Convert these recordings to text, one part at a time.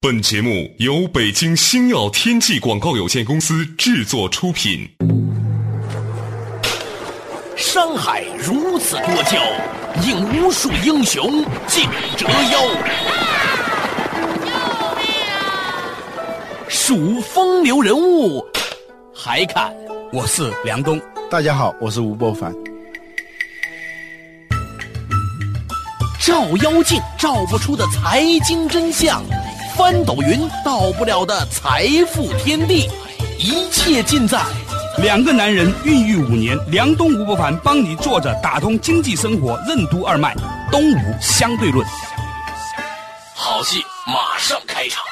本节目由北京星耀天际广告有限公司制作出品。山海如此多娇，引无数英雄竞折腰。数风流人物，还看我是梁冬。大家好，我是吴伯凡。照妖镜照不出的财经真相。翻斗云到不了的财富天地，一切尽在两个男人孕育五年。梁东吴伯凡帮你坐着打通经济生活任督二脉，东吴相对论。好戏马上开场。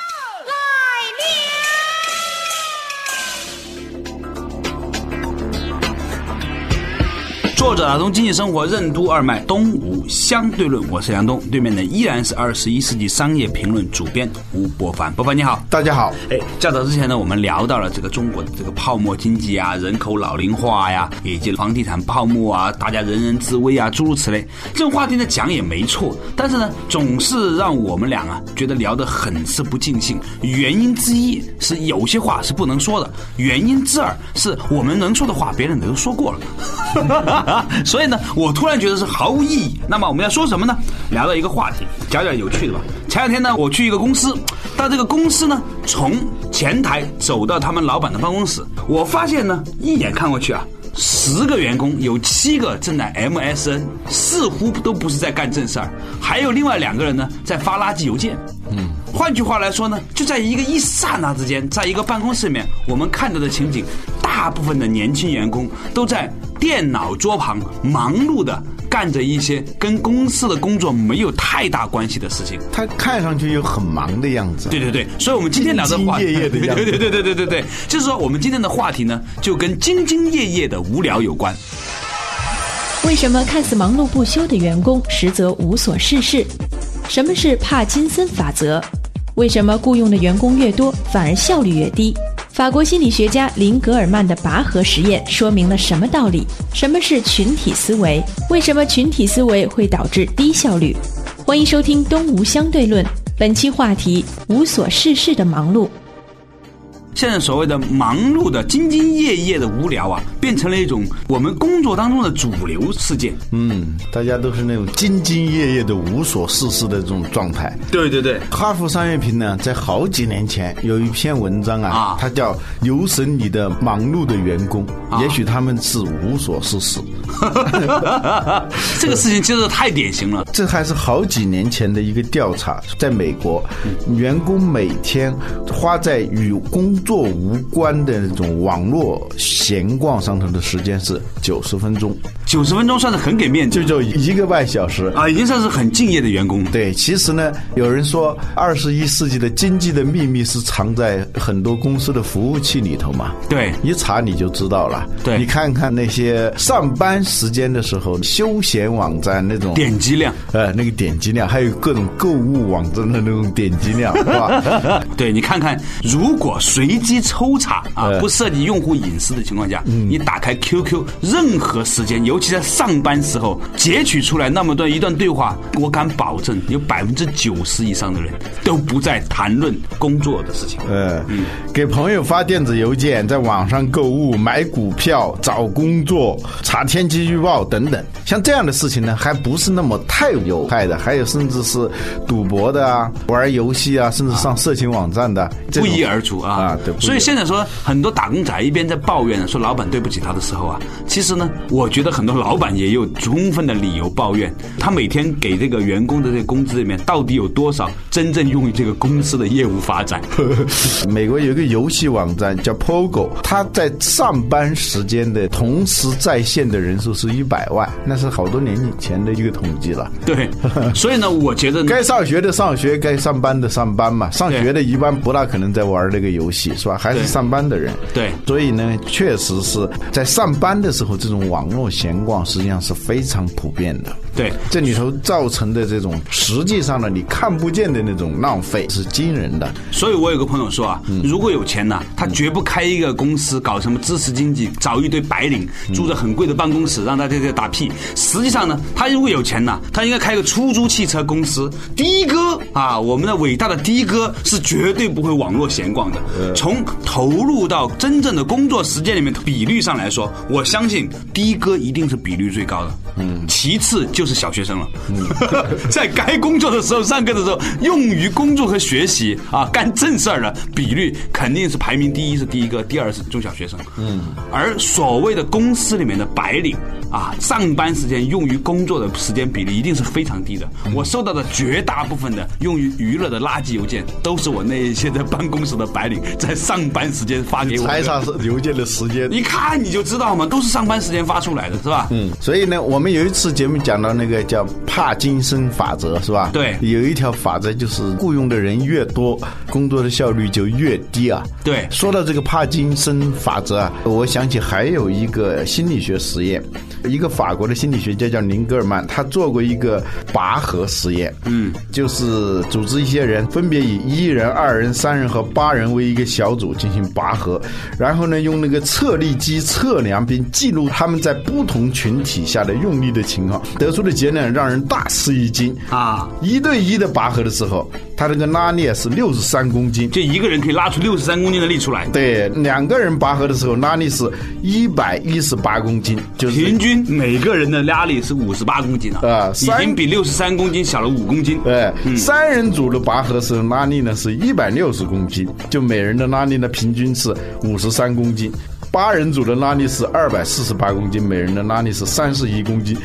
作者打通经济生活任督二脉，东吴相对论。我是杨东，对面的依然是二十一世纪商业评论主编吴伯凡。伯凡你好，大家好。哎，较早之前呢，我们聊到了这个中国的这个泡沫经济啊，人口老龄化呀，以及房地产泡沫啊，大家人人自危啊，诸如此类。这种话题呢讲也没错，但是呢，总是让我们俩啊觉得聊得很是不尽兴。原因之一是有些话是不能说的，原因之二是我们能说的话，别人都说过了。所以呢，我突然觉得是毫无意义。那么我们要说什么呢？聊到一个话题，讲点有趣的吧。前两天呢，我去一个公司，到这个公司呢，从前台走到他们老板的办公室，我发现呢，一眼看过去啊，十个员工有七个正在 MSN，似乎都不是在干正事儿，还有另外两个人呢，在发垃圾邮件。嗯，换句话来说呢，就在一个一刹那之间，在一个办公室里面，我们看到的情景，大部分的年轻员工都在。电脑桌旁忙碌的干着一些跟公司的工作没有太大关系的事情，他看上去又很忙的样子。对对对，所以我们今天聊的话，兢兢业业的样子。对对对对对对对，就是说我们今天的话题呢，就跟兢兢业业的无聊有关。为什么看似忙碌不休的员工，实则无所事事？什么是帕金森法则？为什么雇佣的员工越多，反而效率越低？法国心理学家林格尔曼的拔河实验说明了什么道理？什么是群体思维？为什么群体思维会导致低效率？欢迎收听《东吴相对论》，本期话题：无所事事的忙碌。现在所谓的忙碌的、兢兢业业的无聊啊，变成了一种我们工作当中的主流事件。嗯，大家都是那种兢兢业业的、无所事事的这种状态。对对对，哈佛商业评呢，在好几年前有一篇文章啊，它叫《游神你的忙碌的员工》，也许他们是无所事事。这个事情真的太典型了。这还是好几年前的一个调查，在美国，员工每天花在与工作无关的那种网络闲逛上头的时间是九十分钟，九十分钟算是很给面子，就就一个半小时啊，已经算是很敬业的员工。对，其实呢，有人说二十一世纪的经济的秘密是藏在很多公司的服务器里头嘛。对，一查你就知道了。对，你看看那些上班时间的时候休闲网站那种点击量，呃，那个点击量，还有各种购物网站的那种点击量，是吧？对，你看看，如果随机抽查啊，不涉及用户隐私的情况下，你打开 QQ，任何时间，尤其在上班时候，截取出来那么多一段对话，我敢保证，有百分之九十以上的人都不在谈论工作的事情。呃，给朋友发电子邮件，在网上购物、买股票、找工作、查天气预报等等，像这样的事情呢，还不是那么太有害的，还有甚至是赌博的啊，玩游戏啊，甚至上色情网站的，不一而足啊。啊，对。所以现在说很多打工仔一边在抱怨说老板对不起他的时候啊，其实呢，我觉得很多老板也有充分的理由抱怨，他每天给这个员工的这个工资里面到底有多少真正用于这个公司的业务发展？美国有一个游戏网站叫 Pogo，他在上班时间的同时在线的人数是一百万，那是好多年以前的一个统计了。对，所以呢，我觉得该上学的上学，该上班的上班嘛。上学的一般不大可能在玩这个游戏，是吧？还是上班的人。对，所以呢，确实是在上班的时候，这种网络闲逛实际上是非常普遍的。对这里头造成的这种实际上呢，你看不见的那种浪费是惊人的。所以我有个朋友说啊，嗯如果有钱呢，他绝不开一个公司搞什么知识经济，找一堆白领住着很贵的办公室，让大家在这打屁。实际上呢，他如果有钱呢，他应该开个出租汽车公司。的哥啊，我们的伟大的的哥是绝对不会网络闲逛的。从投入到真正的工作时间里面比率上来说，我相信的哥一定是比率最高的。嗯，其次就是小学生了。嗯，在该工作的时候、上课的时候，用于工作和学习啊，干正事儿的比率肯定是排名第一是第一个，第二是中小学生。嗯，而所谓的公司里面的白领啊，上班时间用于工作的时间比例一定是非常低的。我收到的绝大部分的用于娱乐的垃圾邮件，都是我那一些在办公室的白领在上班时间发给我猜的。查邮件的时间。一看你就知道嘛，都是上班时间发出来的，是吧？嗯，所以呢，我们有一次节目讲到那个叫帕金森法则，是吧？对有一条法则就是雇佣的人越多，工作的效率就越低啊。对说到这个帕金森法则啊，我想起还有一个心理学实验，一个法国的心理学家叫林格尔曼，他做过一个拔河实验。嗯，就是组织一些人，分别以一人、二人、三人和八人为一个小组进行拔河，然后呢，用那个测力机测量并记录他们在不同群体下的用力的情况，得出的结论让人大吃一惊啊！一对一的拔河的时候，他这个拉力是六十三公斤。就一个人可以拉出六十三公斤的力出来，对，两个人拔河的时候拉力是一百一十八公斤，就是平均每个人的拉力是五十八公斤啊，已啊已经比六十三公斤小了五公斤。对，三人组的拔河时候拉力呢是一百六十公斤，就每人的拉力呢平均是五十三公斤。八人组的拉力是二百四十八公斤，每人的拉力是三十一公斤。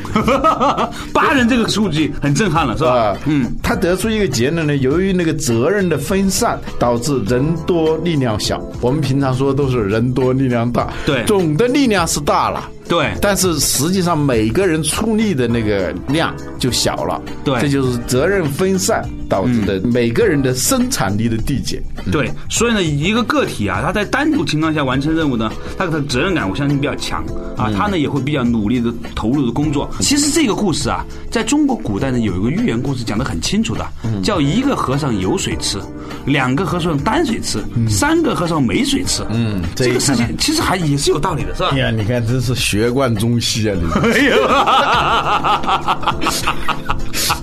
八人这个数据很震撼了，是吧啊？，嗯，他得出一个结论呢，由于那个责任的分散，导致人多力量小。我们平常说都是人多力量大，对总的力量是大了。对但是实际上每个人出力的那个量就小了，对这就是责任分散导致的每个人的生产力的递减。对，所以呢，一个个体啊，他在单独情况下完成任务呢，他的责任感我相信比较强啊，他呢也会比较努力的投入的工作。其实这个故事啊，在中国古代呢有一个寓言故事讲的很清楚的，叫一个和尚有水吃，两个和尚担水吃，三个和尚没水吃。嗯，这个事情其实还也是有道理的，是吧哎？呀，你看真是学贯中西啊！你。哎呦，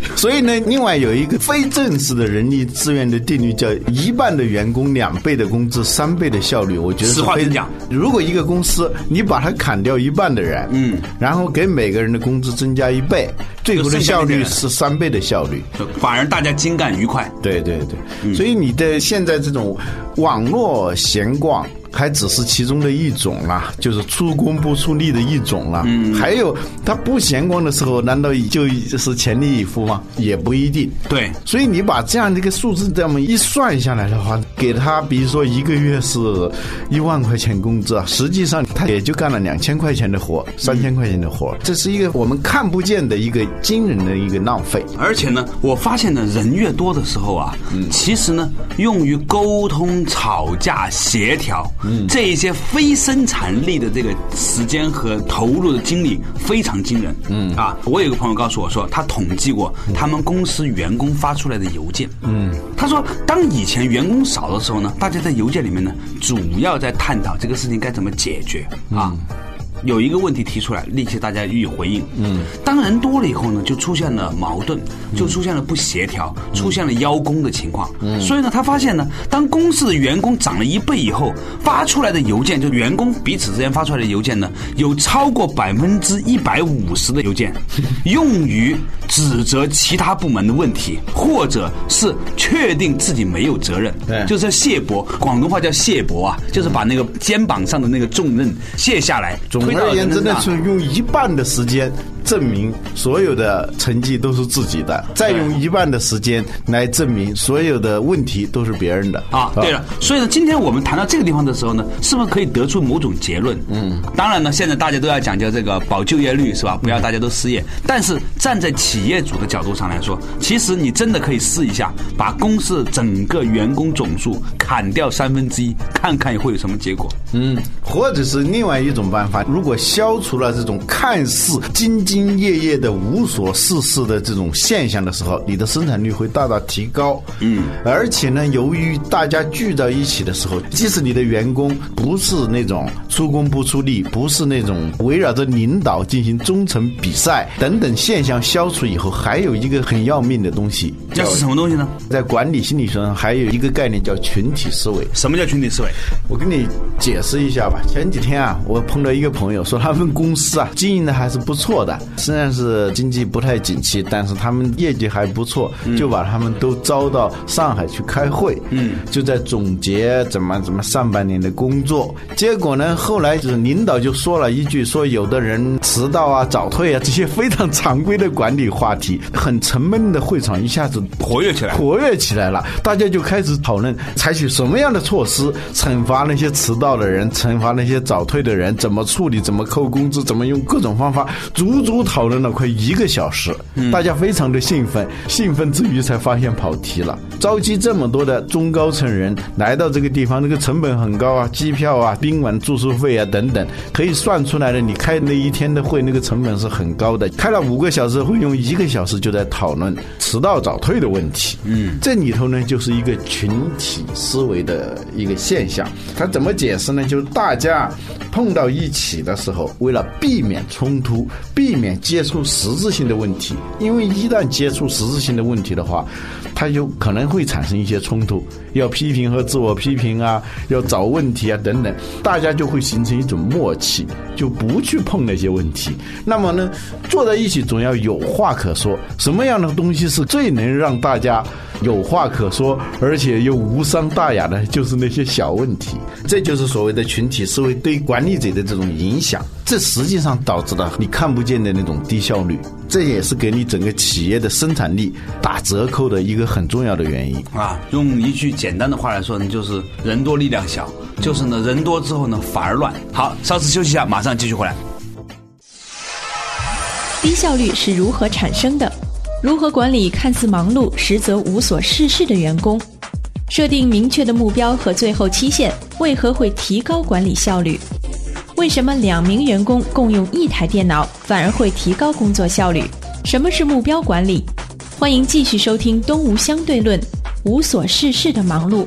所以呢，另外有一个非正式的人力资源的定律，叫一半的员工两倍的工资，三倍的效率。我觉得实话实讲。如果一个公司你把它砍掉一半的人，嗯，然后给每个人的工资增加一倍，最后的效率是三倍的效率。反而大家精干愉快。对对对，所以你的现在这种网络闲逛。还只是其中的一种啦，就是出工不出力的一种啦。嗯，还有他不闲逛的时候，难道就是全力以赴吗？也不一定。对，所以你把这样的一个数字这么一算下来的话，给他比如说一个月是一万块钱工资啊，实际上他也就干了两千块钱的活，三千块钱的活，这是一个我们看不见的一个惊人的一个浪费。而且呢，我发现呢，人越多的时候啊，嗯其实呢，用于沟通、吵架、协调，这一些非生产力的这个时间和投入的精力非常惊人。嗯啊，我有一个朋友告诉我说，他统计过他们公司员工发出来的邮件。嗯，他说，当以前员工少的时候呢，大家在邮件里面呢，主要在探讨这个事情该怎么解决啊。有一个问题提出来，立即大家予以回应。嗯，当人多了以后呢，就出现了矛盾，就出现了不协调，出现了邀功的情况。嗯，所以呢，他发现呢，当公司的员工涨了一倍以后，发出来的邮件，就员工彼此之间发出来的邮件呢，有超过百分之一百五十的邮件 用于指责其他部门的问题，或者是确定自己没有责任。对就是卸膊，广东话叫卸膊啊，就是把那个肩膀上的那个重任卸下来。总推到而言之呢，人身上是用一半的时间证明所有的成绩都是自己的，再用一半的时间来证明所有的问题都是别人的。啊，对了，所以呢，今天我们谈到这个地方的时候呢，是不是可以得出某种结论？嗯，当然呢，现在大家都要讲究这个保就业率是吧？不要大家都失业。但是站在企业主的角度上来说，其实你真的可以试一下，把公司整个员工总数砍掉三分之一，看看会有什么结果。嗯，或者是另外一种办法，如果消除了这种看似经济兢业业的、无所事事的这种现象的时候，你的生产率会大大提高。嗯，而且呢，由于大家聚到一起的时候，即使你的员工不是那种出工不出力，不是那种围绕着领导进行忠诚比赛等等现象消除以后，还有一个很要命的东西，这是什么东西呢？在管理心理学上还有一个概念叫群体思维。什么叫群体思维？我跟你解释一下吧。前几天啊，我碰到一个朋友说，他们公司啊经营的还是不错的，虽然是经济不太景气，但是他们业绩还不错，就把他们都招到上海去开会，嗯，就在总结怎么怎么上半年的工作。结果呢，后来就是领导就说了一句，说有的人迟到啊、早退啊这些非常常规的管理话题，很沉闷的会场一下子活跃起来。活跃起来了，大家就开始讨论采取什么样的措施惩罚那些迟到的人，惩罚那些早退的人，怎么处理，怎么扣工资，怎么用各种方法，足足讨论了快一个小时。大家非常的兴奋，兴奋之余才发现跑题了。召集这么多的中高层人来到这个地方，这个成本很高啊，机票啊、宾馆住宿费啊等等，可以算出来的。你开那一天的会，那个成本是很高的。开了五个小时会，用一个小时就在讨论迟到早退的问题。嗯，这里头呢，就是一个群体思维的一个现象。他怎么解释呢？就是大家碰到一起的时候，为了避免冲突，避免免接触实质性的问题，因为一旦接触实质性的问题的话，它就可能会产生一些冲突，要批评和自我批评啊，要找问题啊等等，大家就会形成一种默契，就不去碰那些问题。那么呢，坐在一起总要有话可说。什么样的东西是最能让大家有话可说，而且又无伤大雅的？就是那些小问题。这就是所谓的群体思维对管理者的这种影响。这实际上导致了你看不见的那种低效率，这也是给你整个企业的生产力打折扣的一个很重要的原因啊。用一句简单的话来说呢，就是人多力量小，就是呢人多之后呢反而乱。好，稍事休息一下，马上继续回来。低效率是如何产生的？如何管理看似忙碌实则无所事事的员工？设定明确的目标和最后期限，为何会提高管理效率？为什么两名员工共用一台电脑反而会提高工作效率？什么是目标管理？欢迎继续收听《东吴相对论》，无所事事的忙碌。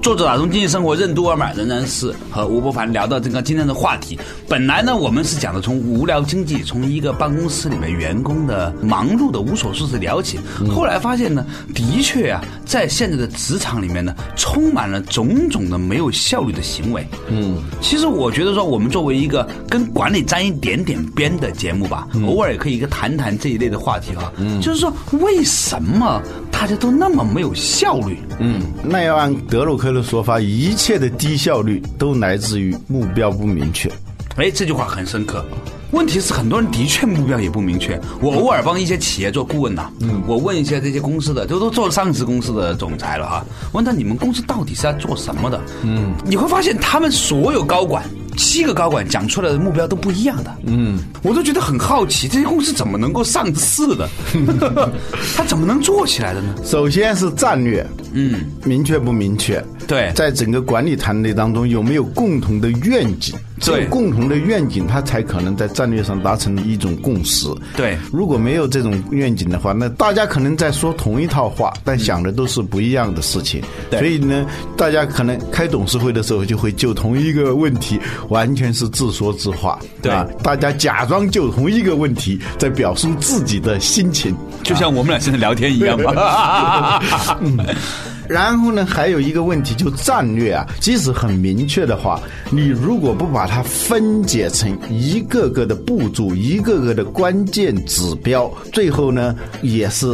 作者打通经济生活任督二脉，仍然是和吴伯凡聊到这个今天的话题。本来呢，我们是讲的从无聊经济，从一个办公室里面员工的忙碌的无所事事聊起。后来发现呢，的确啊，在现在的职场里面呢，充满了种种的没有效率的行为。嗯，其实我觉得说，我们作为一个跟管理沾一点点边的节目吧，偶尔也可以一个谈谈这一类的话题哈。嗯，就是说为什么大家都那么没有效率？嗯，那要按德鲁克的说法，一切的低效率都来自于目标不明确。哎，这句话很深刻。问题是很多人的确目标也不明确。我偶尔帮一些企业做顾问呐，嗯，我问一些这些公司的，都都做上市公司的总裁了哈，问他你们公司到底是在做什么的？嗯，你会发现他们所有高管。七个高管讲出来的目标都不一样的，嗯，我都觉得很好奇，这些公司怎么能够上市的？他怎么能做起来的呢？首先是战略，嗯，明确不明确？对，在整个管理团队当中有没有共同的愿景？有，共同的愿景，他才可能在战略上达成一种共识。对，如果没有这种愿景的话，那大家可能在说同一套话，但想的都是不一样的事情。对，所以呢，大家可能开董事会的时候就会就同一个问题。完全是自说自话，对吧？大家假装就同一个问题在表述自己的心情，就像我们俩现在聊天一样嘛。然后呢，还有一个问题，就战略啊，即使很明确的话，你如果不把它分解成一个个的步骤、一个个的关键指标，最后呢，也是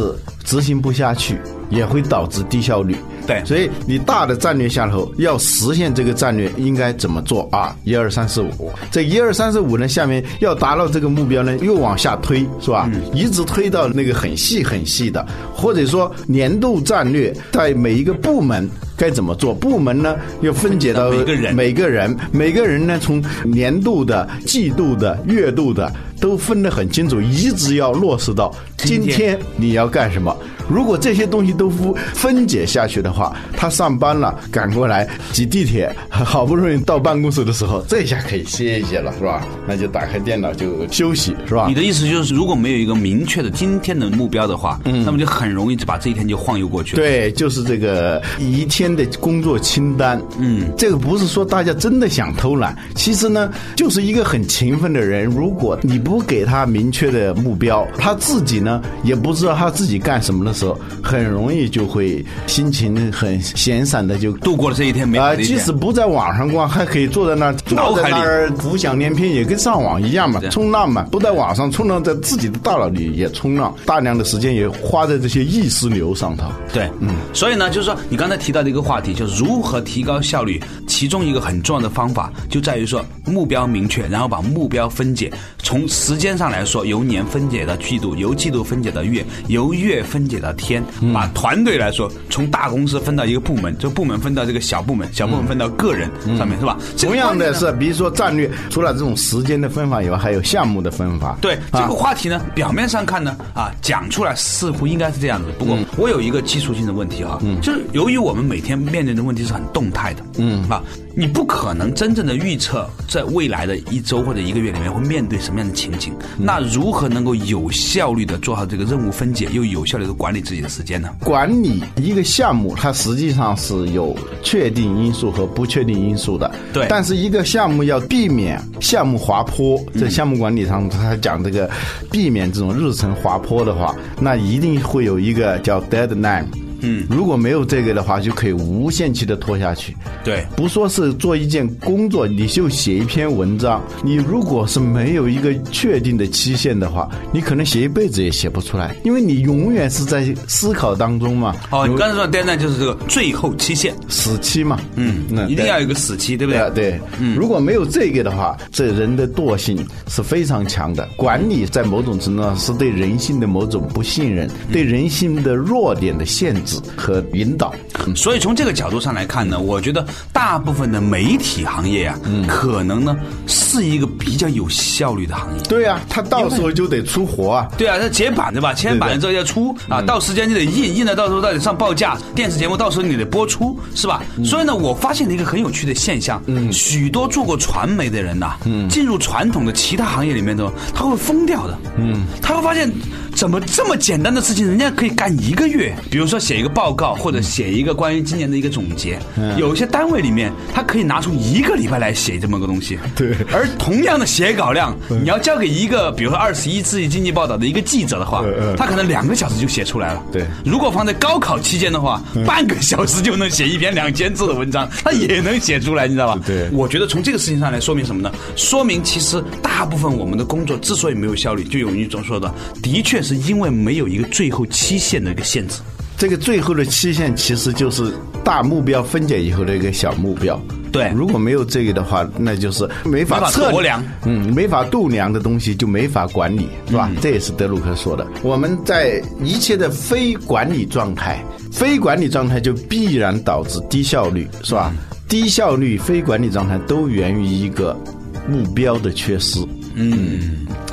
执行不下去，也会导致低效率。对，所以你大的战略下头要实现这个战略，应该怎么做啊？一二三四五，这一二三四五呢，下面要达到这个目标呢，又往下推，是吧？一直推到那个很细很细的，或者说年度战略，在每一个部门该怎么做？部门呢，要分解到每个人，每个人，每个人呢，从年度的、季度的、月度的。都分得很清楚，一直要落实到今天你要干什么。如果这些东西都分分解下去的话，他上班了赶过来挤地铁，好不容易到办公室的时候，这下可以歇一歇了，是吧？那就打开电脑就休息，是吧你？的意思就是，如果没有一个明确的今天的目标的话，嗯那么就很容易就把这一天就晃悠过去了。对，就是这个一天的工作清单。嗯，这个不是说大家真的想偷懒，其实呢，就是一个很勤奋的人，如果你不给他明确的目标，他自己呢也不知道他自己干什么的时候，很容易就会心情很闲散的就度过了这一天美啊。即使不在网上逛，还可以坐在那儿，坐在那儿浮想联翩，也跟上网一样嘛，冲浪嘛，不在网上冲浪，在自己的大脑里也冲浪，大量的时间也花在这些意识流上头。对，嗯，所以呢，就是说你刚才提到的一个话题，就是如何提高效率，其中一个很重要的方法就在于说目标明确，然后把目标分解，从时间上来说，由年分解到季度，由季度分解到月，由月分解到天，把团队来说，从大公司分到一个部门，这个部门分到这个小部门，小部门分到个人上面，是吧？同样的是，比如说战略，除了这种时间的分法以外，还有项目的分法。对这啊个话题呢，表面上看呢，啊，讲出来似乎应该是这样子。不过我有一个基础性的问题哈，就是由于我们每天面对的问题是很动态的，嗯啊，你不可能真正的预测在未来的一周或者一个月里面会面对什么样的情景。那如何能够有效率的做好这个任务分解，又有效率的管理自己的时间呢？管理一个项目，它实际上是有确定因素和不确定因素的。对但是一个项目要避免项目滑坡，在项目管理上，他讲这个避免这种日程滑坡的话，那一定会有一个叫 deadline。嗯，如果没有这个的话，就可以无限期的拖下去。对。不说是做一件工作，你就写一篇文章，你如果是没有一个确定的期限的话，你可能写一辈子也写不出来，因为你永远是在思考当中嘛。哦，你刚才说的 deadline 就是这个最后期限，死期嘛，嗯，那一定要有一个死期，对不对？啊，对？嗯，如果没有这个的话，这人的惰性是非常强的。管理在某种程度上是对人性的某种不信任，对人性的弱点的限制和引导。所以从这个角度上来看呢，我觉得大部分的媒体行业啊，可能呢是一个比较有效率的行业。对啊，他到时候就得出活啊。对啊，这截板对吧？签板了之后要出啊，到时间就得印，印了到时候到底上报价，电视节目到时候你得播出，是吧？所以呢，我发现了一个很有趣的现象，嗯许多做过传媒的人呐，嗯进入传统的其他行业里面的，他会疯掉的，嗯，他会发现怎么这么简单的事情，人家可以干一个月，比如说写一个报告或者写一个关于今年的一个总结，嗯。有一些单位里面他可以拿出一个礼拜来写这么个东西，对。而同样的写稿量，你要交给一个比如说二十一世纪经济报道的一个记者的话他可能两个小时就写出来了。对。如果放在高考期间的话，半个小时就能写一篇两千字的文章，他也能写出来，你知道吧？对。我觉得从这个事情上来说明什么呢？说明其实大部分我们的工作之所以没有效率，就有一种说的，的确是因为没有一个最后期限的一个限制。这个最后的期限其实就是大目标分解以后的一个小目标。对如果没有这个的话，那就是没法测量嗯，没法度量的东西就没法管理，是吧？这也是德鲁克说的。我们在一切的非管理状态，非管理状态就必然导致低效率，是吧？低效率、非管理状态都源于一个目标的缺失。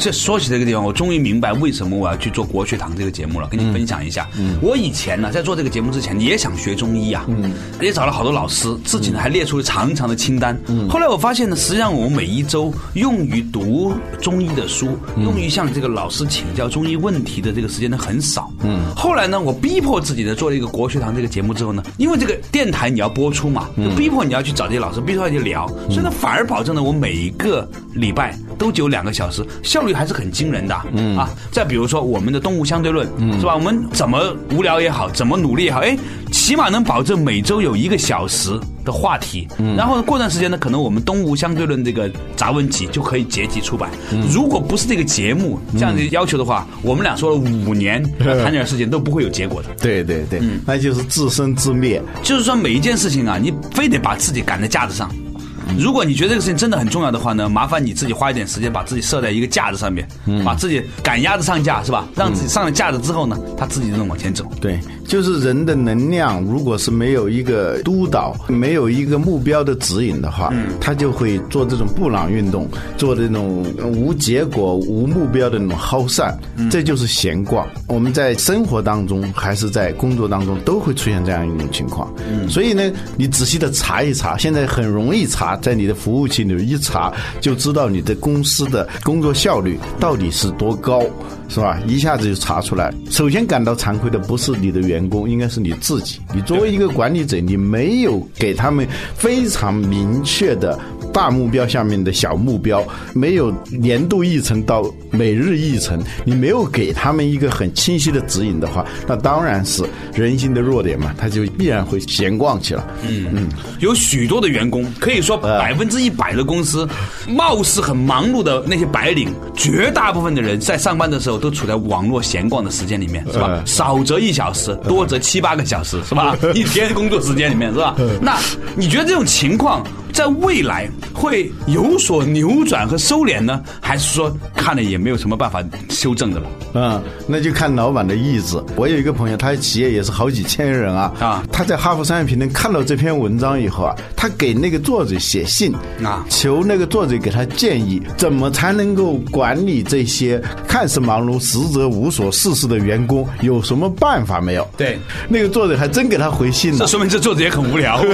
这说起这个地方，我终于明白为什么我要去做国学堂这个节目了，跟你分享一下。我以前呢，在做这个节目之前，也想学中医啊，也找了好多老师，自己呢还列出了长长的清单。后来我发现呢，实际上我们每一周用于读中医的书，用于向这个老师请教中医问题的这个时间呢很少。后来呢，我逼迫自己呢做了一个国学堂这个节目之后呢，因为这个电台你要播出嘛，就逼迫你要去找这些老师，逼迫你去聊，所以呢反而保证了我每一个礼拜都只有两个小时，效率还是很惊人的。嗯啊，再比如说我们的动物相对论，是吧？我们怎么无聊也好，怎么努力也好，哎，起码能保证每周有一个小时的话题。嗯然后，过段时间呢，可能我们动物相对论这个杂文集就可以结集出版。如果不是这个节目这样的要求的话，我们俩说了五年要谈点事情都不会有结果的。对对对，那就是自生自灭。就是说每一件事情啊，你非得把自己赶在架子上。如果你觉得这个事情真的很重要的话呢，麻烦你自己花一点时间，把自己设在一个架子上面，把自己赶鸭子上架，是吧？让自己上了架子之后呢，他自己就能往前走。对，就是人的能量，如果是没有一个督导，没有一个目标的指引的话，嗯他就会做这种布朗运动，做这种无结果、无目标的那种耗散，这就是闲逛。我们在生活当中还是在工作当中都会出现这样一种情况。所以呢，你仔细的查一查，现在很容易查，在你的服务器里一查就知道你的公司的工作效率到底是多高。是吧？一下子就查出来。首先感到惭愧的不是你的员工，应该是你自己。你作为一个管理者，你没有给他们非常明确的大目标下面的小目标，没有年度议程到每日议程，你没有给他们一个很清晰的指引的话，那当然是人性的弱点嘛，他就必然会闲逛去了。嗯嗯，有许多的员工，可以说百分之一百的公司，貌似很忙碌的那些白领，绝大部分的人在上班的时候。都处在网络闲逛的时间里面，是吧？少则一小时，多则七八个小时，是吧？一天工作时间里面，是吧？那你觉得这种情况？在未来会有所扭转和收敛呢，还是说看了也没有什么办法修正的了？嗯，那就看老板的意志。我有一个朋友，他的企业也是好几千人啊。啊，他在《哈佛商业评论》看到这篇文章以后啊，他给那个作者写信啊，求那个作者给他建议，怎么才能够管理这些看似忙碌、实则无所事事的员工，有什么办法没有？对，那个作者还真给他回信了。这说明这作者也很无聊。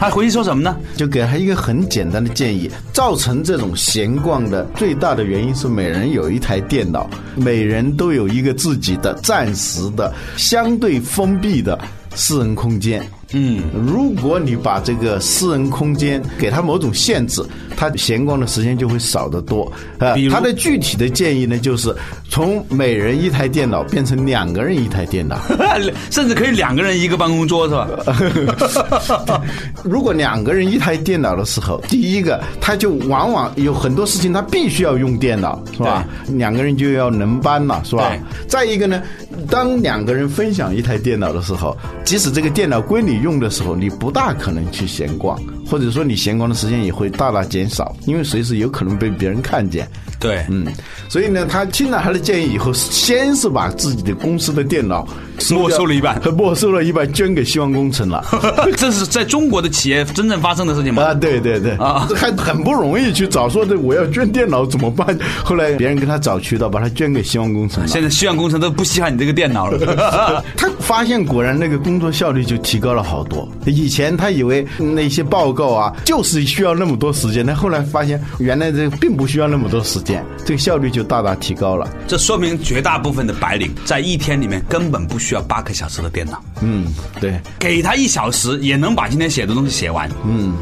他回去说什么呢？就给他一个很简单的建议：造成这种闲逛的最大的原因是每人有一台电脑，每人都有一个自己的暂时的、相对封闭的私人空间。嗯，如果你把这个私人空间给他某种限制。他闲逛的时间就会少得多啊！他的具体的建议呢，就是从每人一台电脑变成两个人一台电脑，甚至可以两个人一个办公桌，是吧？如果两个人一台电脑的时候，第一个他就往往有很多事情他必须要用电脑，是吧？两个人就要轮班了，是吧？再一个呢，当两个人分享一台电脑的时候，即使这个电脑归你用的时候，你不大可能去闲逛。或者说你闲逛的时间也会大大减少，因为随时有可能被别人看见。对，嗯，所以呢，他听了他的建议以后，先是把自己的公司的电脑没收了一半，没收了一半，捐给希望工程了。这是在中国的企业真正发生的事情吗？啊，对对对，啊，还很不容易去找说这我要捐电脑怎么办？后来别人给他找渠道，把他捐给希望工程。现在希望工程都不稀罕你这个电脑了。他发现果然那个工作效率就提高了好多。以前他以为那些报告啊，就是需要那么多时间，但后来发现原来这并不需要那么多时间。这个效率就大大提高了。这说明绝大部分的白领在一天里面根本不需要八个小时的电脑。嗯，对，给他一小时也能把今天写的东西写完。嗯，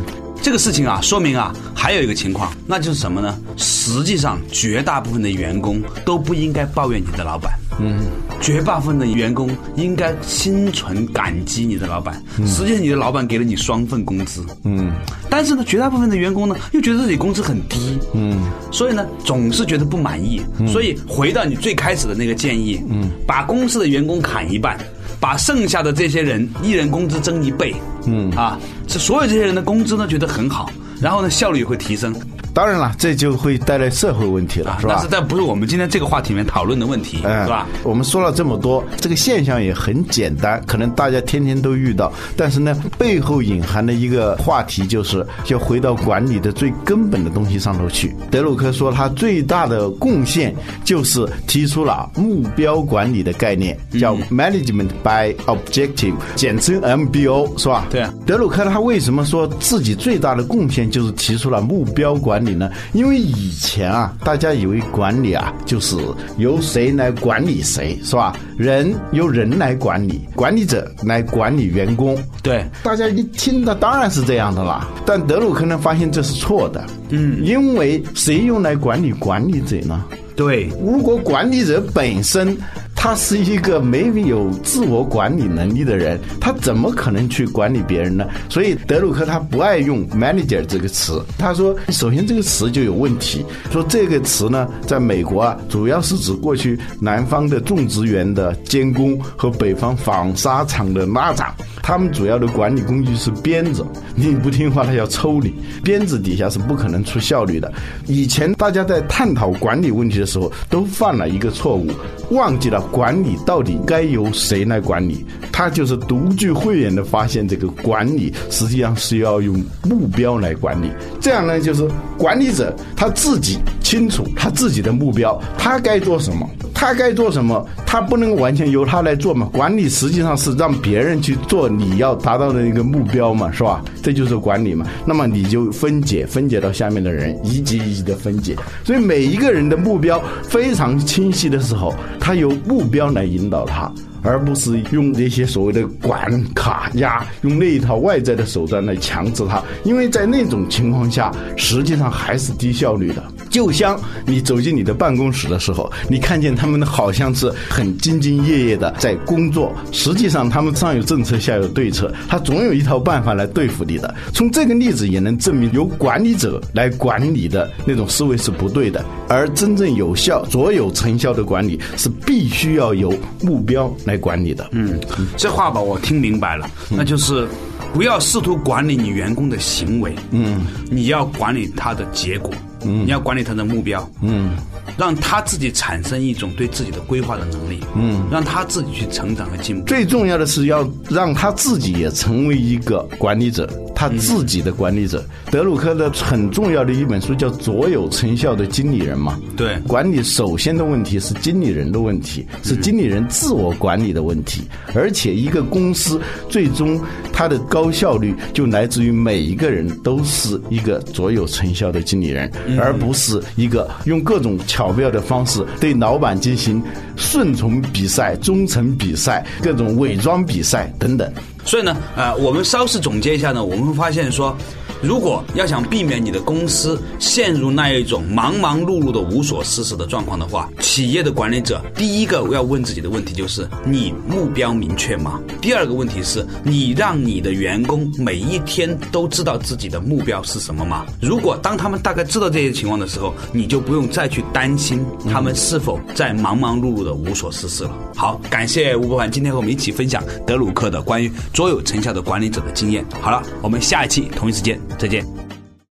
这个事情啊，说明啊，还有一个情况，那就是什么呢？实际上，绝大部分的员工都不应该抱怨你的老板。嗯，绝大部分的员工应该心存感激你的老板。实际上，你的老板给了你双份工资。嗯，但是呢，绝大部分的员工呢，又觉得自己工资很低。嗯，所以呢，总是觉得不满意。所以回到你最开始的那个建议，嗯，把公司的员工砍一半，把剩下的这些人一人工资增一倍。嗯，啊，这所有这些人的工资呢，觉得很好，然后呢，效率也会提升。当然了，这就会带来社会问题了，是吧？但是，但不是我们今天这个话题里面讨论的问题，是吧？我们说了这么多，这个现象也很简单，可能大家天天都遇到，但是呢，背后隐含的一个话题就是，要回到管理的最根本的东西上头去。德鲁克说，他最大的贡献就是提出了目标管理的概念，叫 Management by Objective，简称 MBO，是吧？对。德鲁克他为什么说自己最大的贡献就是提出了目标管理？呢？因为以前啊，大家以为管理啊，就是由谁来管理谁，是吧？人由人来管理，管理者来管理员工。对，大家一听的当然是这样的啦。但德鲁克呢，发现这是错的。嗯，因为谁用来管理管理者呢？对，如果管理者本身。他是一个没有自我管理能力的人，他怎么可能去管理别人呢？所以德鲁克他不爱用 manager 这个词。他说，首先这个词就有问题。说这个词呢，在美国啊，主要是指过去南方的种植园的监工和北方纺纱厂的拉长。他们主要的管理工具是鞭子，你不听话，他要抽你。鞭子底下是不可能出效率的。以前大家在探讨管理问题的时候，都犯了一个错误，忘记了管理到底该由谁来管理。他就是独具慧眼的发现，这个管理实际上是要用目标来管理。这样呢，就是管理者他自己清楚他自己的目标，他该做什么，他该做什么，他不能完全由他来做嘛。管理实际上是让别人去做你要达到的一个目标嘛，是吧？这就是管理嘛。那么你就分解，分解到下面的人，一级一级的分解。所以每一个人的目标非常清晰的时候，他由目标来引导他。而不是用这些所谓的管卡压，用那一套外在的手段来强制他，因为在那种情况下，实际上还是低效率的。就像你走进你的办公室的时候，你看见他们好像是很兢兢业业的在工作，实际上他们上有政策，下有对策，他总有一套办法来对付你的。从这个例子也能证明，由管理者来管理的那种思维是不对的，而真正有效、卓有成效的管理是必须要有目标来管理的。嗯，这话吧，我听明白了，那就是不要试图管理你员工的行为，嗯，你要管理他的结果。嗯，你要管理他的目标，嗯，让他自己产生一种对自己的规划的能力，嗯，让他自己去成长和进步。最重要的是要让他自己也成为一个管理者，他自己的管理者。德鲁克的很重要的一本书叫《卓有成效的经理人》嘛，对，管理首先的问题是经理人的问题，是经理人自我管理的问题，而且一个公司最终它的高效率就来自于每一个人都是一个卓有成效的经理人。而不是一个用各种巧妙的方式对老板进行顺从比赛、忠诚比赛、各种伪装比赛等等。所以呢，呃，我们稍事总结一下呢，我们会发现说。如果要想避免你的公司陷入那一种忙忙碌碌的无所事事的状况的话，企业的管理者第一个要问自己的问题就是：你目标明确吗？第二个问题是你让你的员工每一天都知道自己的目标是什么吗？如果当他们大概知道这些情况的时候，你就不用再去担心他们是否在忙忙碌碌的无所事事了。好，感谢吴博凡今天和我们一起分享德鲁克的关于卓有成效的管理者的经验。好了，我们下一期同一时间。再见。